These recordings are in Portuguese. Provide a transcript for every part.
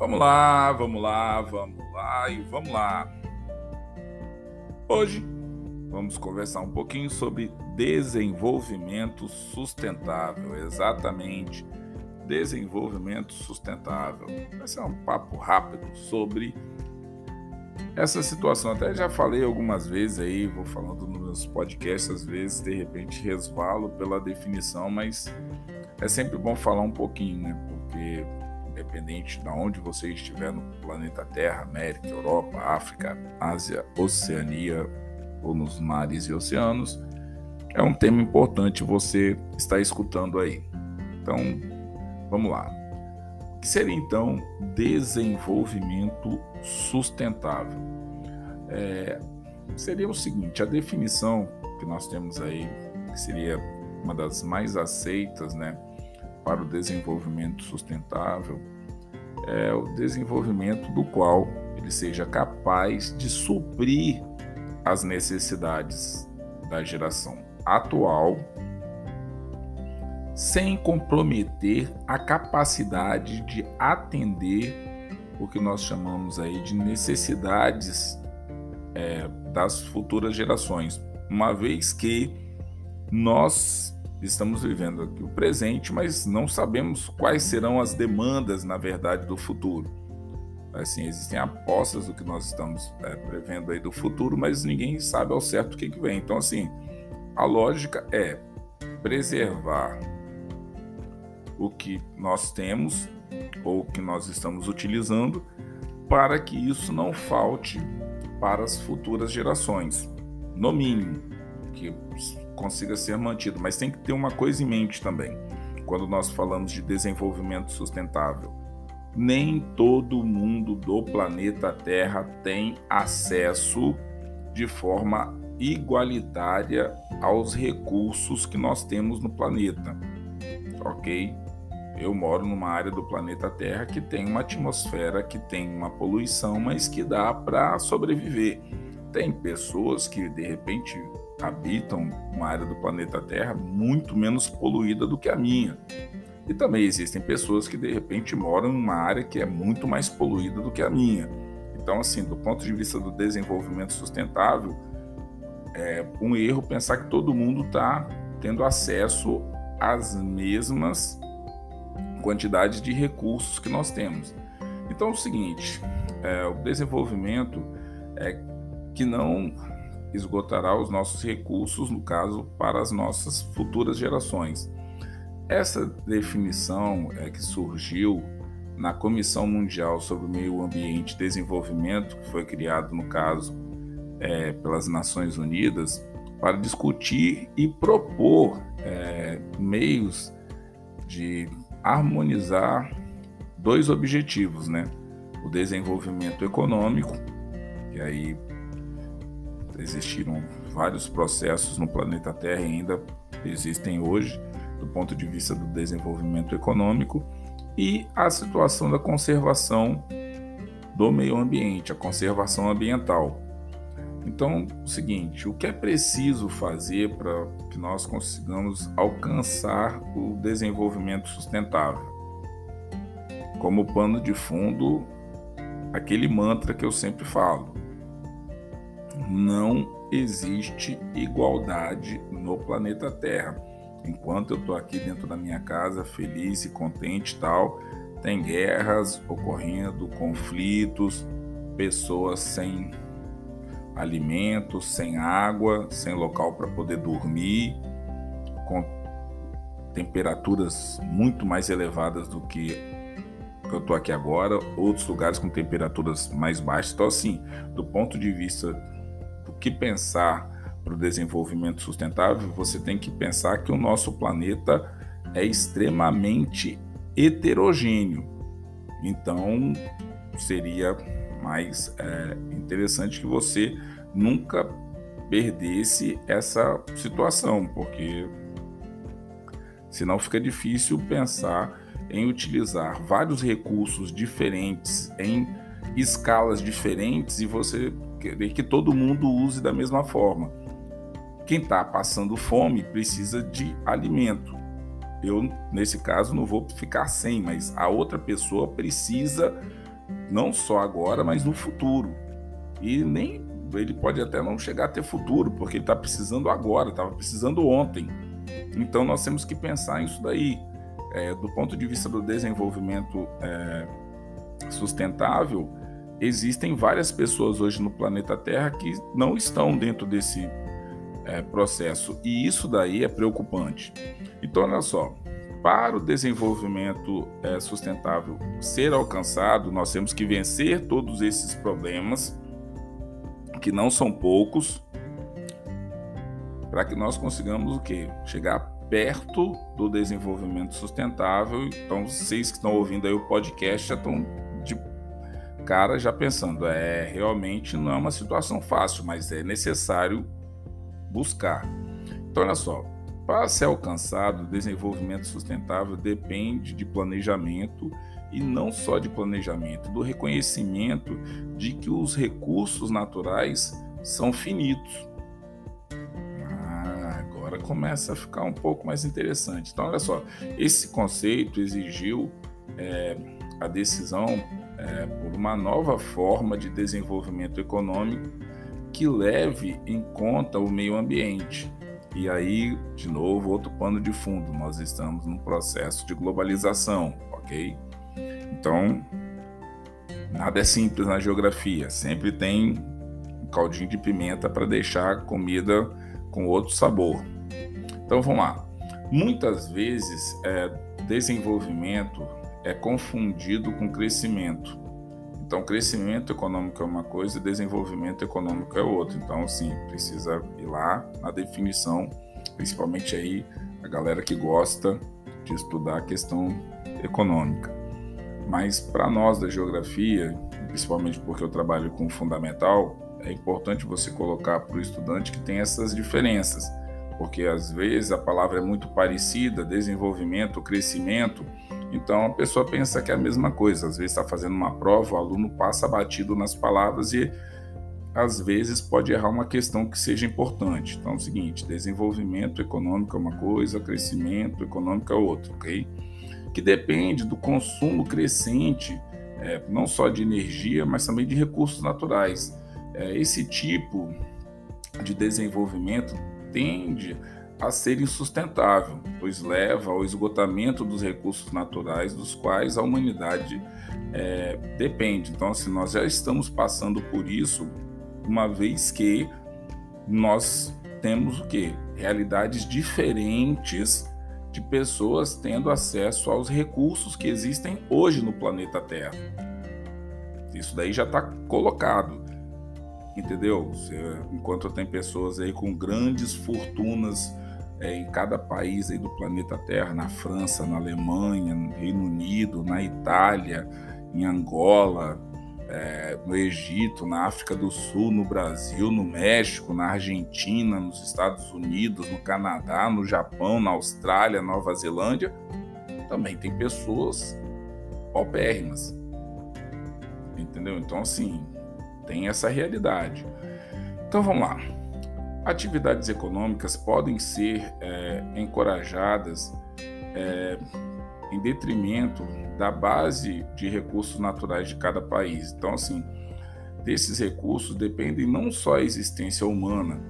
Vamos lá, vamos lá, vamos lá e vamos lá. Hoje vamos conversar um pouquinho sobre desenvolvimento sustentável, exatamente. Desenvolvimento sustentável. Vai ser um papo rápido sobre essa situação. Até já falei algumas vezes aí, vou falando nos meus podcasts, às vezes de repente resvalo pela definição, mas é sempre bom falar um pouquinho, né? Porque independente de onde você estiver no planeta Terra, América, Europa, África, Ásia, Oceania ou nos mares e oceanos, é um tema importante você estar escutando aí. Então, vamos lá. O que seria então desenvolvimento sustentável? É, seria o seguinte: a definição que nós temos aí, que seria uma das mais aceitas, né? para o desenvolvimento sustentável é o desenvolvimento do qual ele seja capaz de suprir as necessidades da geração atual sem comprometer a capacidade de atender o que nós chamamos aí de necessidades é, das futuras gerações, uma vez que nós estamos vivendo aqui o presente, mas não sabemos quais serão as demandas, na verdade, do futuro. Assim, existem apostas do que nós estamos é, prevendo aí do futuro, mas ninguém sabe ao certo o que, que vem. Então, assim, a lógica é preservar o que nós temos ou que nós estamos utilizando para que isso não falte para as futuras gerações, no mínimo, que consiga ser mantido. Mas tem que ter uma coisa em mente também, quando nós falamos de desenvolvimento sustentável. Nem todo mundo do planeta Terra tem acesso de forma igualitária aos recursos que nós temos no planeta. Ok? Eu moro numa área do planeta Terra que tem uma atmosfera, que tem uma poluição, mas que dá para sobreviver. Tem pessoas que de repente habitam uma área do planeta Terra muito menos poluída do que a minha. E também existem pessoas que de repente moram em uma área que é muito mais poluída do que a minha. Então, assim, do ponto de vista do desenvolvimento sustentável, é um erro pensar que todo mundo está tendo acesso às mesmas quantidades de recursos que nós temos. Então, é o seguinte: é, o desenvolvimento é que não esgotará os nossos recursos, no caso, para as nossas futuras gerações. Essa definição é que surgiu na Comissão Mundial sobre o Meio Ambiente e Desenvolvimento, que foi criado, no caso, é, pelas Nações Unidas, para discutir e propor é, meios de harmonizar dois objetivos, né? O desenvolvimento econômico, e aí existiram vários processos no planeta Terra e ainda existem hoje, do ponto de vista do desenvolvimento econômico, e a situação da conservação do meio ambiente, a conservação ambiental. Então, o seguinte, o que é preciso fazer para que nós consigamos alcançar o desenvolvimento sustentável? Como pano de fundo, aquele mantra que eu sempre falo: não existe igualdade no planeta Terra. Enquanto eu estou aqui dentro da minha casa, feliz e contente e tal, tem guerras ocorrendo, conflitos, pessoas sem alimentos, sem água, sem local para poder dormir, com temperaturas muito mais elevadas do que eu estou aqui agora, outros lugares com temperaturas mais baixas. Então, assim, do ponto de vista que pensar para o desenvolvimento sustentável, você tem que pensar que o nosso planeta é extremamente heterogêneo. Então, seria mais é, interessante que você nunca perdesse essa situação, porque senão fica difícil pensar em utilizar vários recursos diferentes em escalas diferentes e você querer que todo mundo use da mesma forma. Quem está passando fome precisa de alimento. Eu, nesse caso, não vou ficar sem, mas a outra pessoa precisa não só agora, mas no futuro. E nem ele pode até não chegar a ter futuro, porque ele está precisando agora, estava precisando ontem. Então nós temos que pensar nisso daí. É, do ponto de vista do desenvolvimento é, sustentável, existem várias pessoas hoje no planeta Terra que não estão dentro desse é, processo e isso daí é preocupante. Então, olha só, para o desenvolvimento é, sustentável ser alcançado, nós temos que vencer todos esses problemas, que não são poucos, para que nós consigamos o quê? Chegar perto do desenvolvimento sustentável. Então, vocês que estão ouvindo aí o podcast já estão cara já pensando, é, realmente não é uma situação fácil, mas é necessário buscar. Então, olha só, para ser alcançado, o desenvolvimento sustentável depende de planejamento e não só de planejamento, do reconhecimento de que os recursos naturais são finitos. Ah, agora começa a ficar um pouco mais interessante. Então, olha só, esse conceito exigiu é, a decisão é, por uma nova forma de desenvolvimento econômico que leve em conta o meio ambiente. E aí, de novo, outro pano de fundo, nós estamos num processo de globalização, ok? Então, nada é simples na geografia, sempre tem um caldinho de pimenta para deixar a comida com outro sabor. Então vamos lá. Muitas vezes, é, desenvolvimento é confundido com crescimento. Então, crescimento econômico é uma coisa e desenvolvimento econômico é outra. Então, sim, precisa ir lá na definição, principalmente aí a galera que gosta de estudar a questão econômica. Mas para nós da geografia, principalmente porque eu trabalho com fundamental, é importante você colocar para o estudante que tem essas diferenças, porque às vezes a palavra é muito parecida, desenvolvimento, crescimento, então a pessoa pensa que é a mesma coisa. Às vezes está fazendo uma prova, o aluno passa batido nas palavras e às vezes pode errar uma questão que seja importante. Então é o seguinte: desenvolvimento econômico é uma coisa, crescimento econômico é outra, ok? Que depende do consumo crescente, é, não só de energia, mas também de recursos naturais. É, esse tipo de desenvolvimento tende a ser insustentável, pois leva ao esgotamento dos recursos naturais dos quais a humanidade é, depende. Então, assim, nós já estamos passando por isso, uma vez que nós temos o que? Realidades diferentes de pessoas tendo acesso aos recursos que existem hoje no planeta Terra. Isso daí já está colocado, entendeu? Enquanto tem pessoas aí com grandes fortunas é, em cada país aí do planeta Terra, na França, na Alemanha, no Reino Unido, na Itália, em Angola, é, no Egito, na África do Sul, no Brasil, no México, na Argentina, nos Estados Unidos, no Canadá, no Japão, na Austrália, Nova Zelândia, também tem pessoas paupérrimas. Entendeu? Então, assim, tem essa realidade. Então vamos lá. Atividades econômicas podem ser é, encorajadas é, em detrimento da base de recursos naturais de cada país. Então, assim, desses recursos dependem não só a existência humana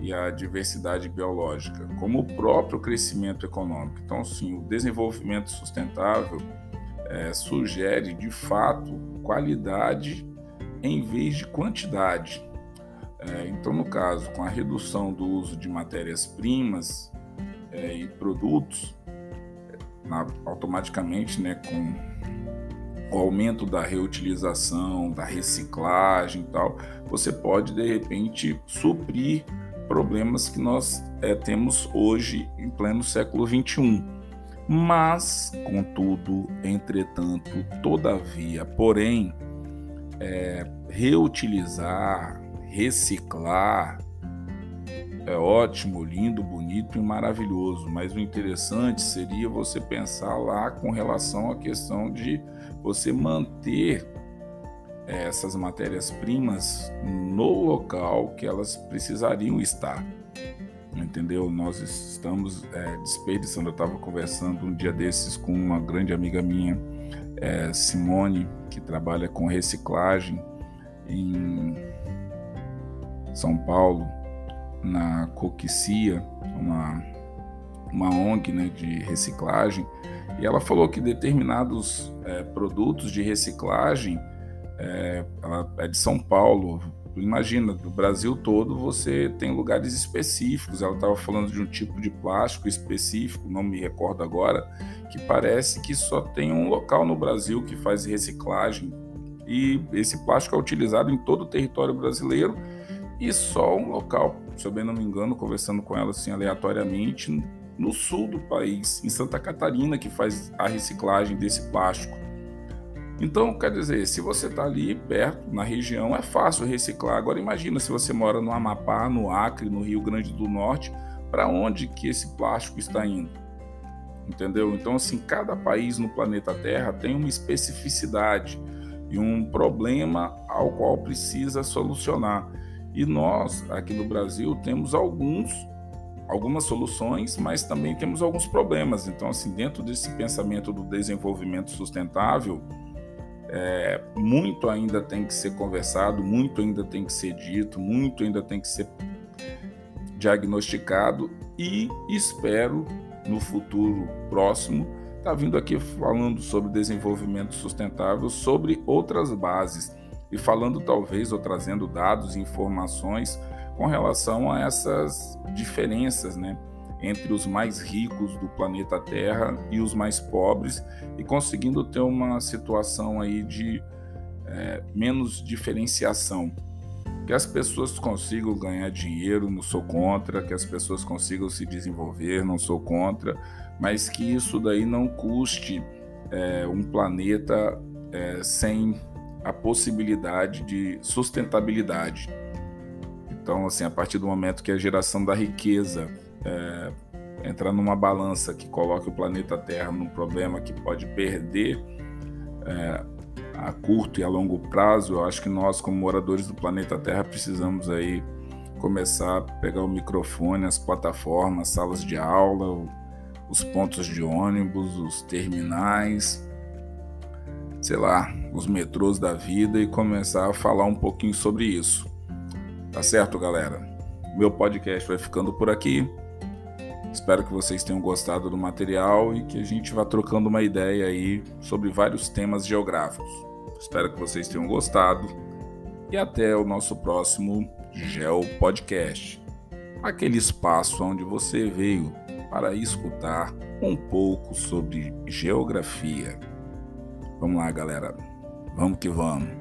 e a diversidade biológica, como o próprio crescimento econômico. Então, sim, o desenvolvimento sustentável é, sugere, de fato, qualidade em vez de quantidade. É, então, no caso, com a redução do uso de matérias-primas é, e produtos, na, automaticamente, né, com o aumento da reutilização, da reciclagem e tal, você pode de repente suprir problemas que nós é, temos hoje em pleno século 21. Mas, contudo, entretanto, todavia, porém, é, reutilizar, reciclar é ótimo, lindo, bonito e maravilhoso, mas o interessante seria você pensar lá com relação à questão de você manter é, essas matérias-primas no local que elas precisariam estar. Entendeu? Nós estamos é, desperdiçando. Eu estava conversando um dia desses com uma grande amiga minha é, Simone, que trabalha com reciclagem em São Paulo, na Coquicia, uma, uma ONG né, de reciclagem, e ela falou que determinados é, produtos de reciclagem, é, é de São Paulo, imagina, do Brasil todo você tem lugares específicos. Ela estava falando de um tipo de plástico específico, não me recordo agora, que parece que só tem um local no Brasil que faz reciclagem. E esse plástico é utilizado em todo o território brasileiro e só um local, se eu bem não me engano, conversando com ela assim aleatoriamente, no sul do país, em Santa Catarina, que faz a reciclagem desse plástico. Então, quer dizer, se você está ali perto, na região, é fácil reciclar. Agora imagina se você mora no Amapá, no Acre, no Rio Grande do Norte, para onde que esse plástico está indo? Entendeu? Então, assim, cada país no planeta Terra tem uma especificidade e um problema ao qual precisa solucionar. E nós, aqui no Brasil, temos alguns algumas soluções, mas também temos alguns problemas. Então, assim, dentro desse pensamento do desenvolvimento sustentável, é, muito ainda tem que ser conversado, muito ainda tem que ser dito, muito ainda tem que ser diagnosticado e espero no futuro próximo estar tá vindo aqui falando sobre desenvolvimento sustentável, sobre outras bases e falando talvez ou trazendo dados e informações com relação a essas diferenças, né? entre os mais ricos do planeta Terra e os mais pobres e conseguindo ter uma situação aí de é, menos diferenciação. Que as pessoas consigam ganhar dinheiro, não sou contra, que as pessoas consigam se desenvolver, não sou contra, mas que isso daí não custe é, um planeta é, sem a possibilidade de sustentabilidade. Então, assim, a partir do momento que a geração da riqueza é, entrar numa balança que coloque o planeta Terra num problema que pode perder é, a curto e a longo prazo, eu acho que nós, como moradores do planeta Terra, precisamos aí começar a pegar o microfone, as plataformas, salas de aula, os pontos de ônibus, os terminais, sei lá, os metrôs da vida e começar a falar um pouquinho sobre isso. Tá certo, galera? Meu podcast vai ficando por aqui. Espero que vocês tenham gostado do material e que a gente vá trocando uma ideia aí sobre vários temas geográficos. Espero que vocês tenham gostado e até o nosso próximo Geo Podcast. Aquele espaço onde você veio para escutar um pouco sobre geografia. Vamos lá, galera. Vamos que vamos.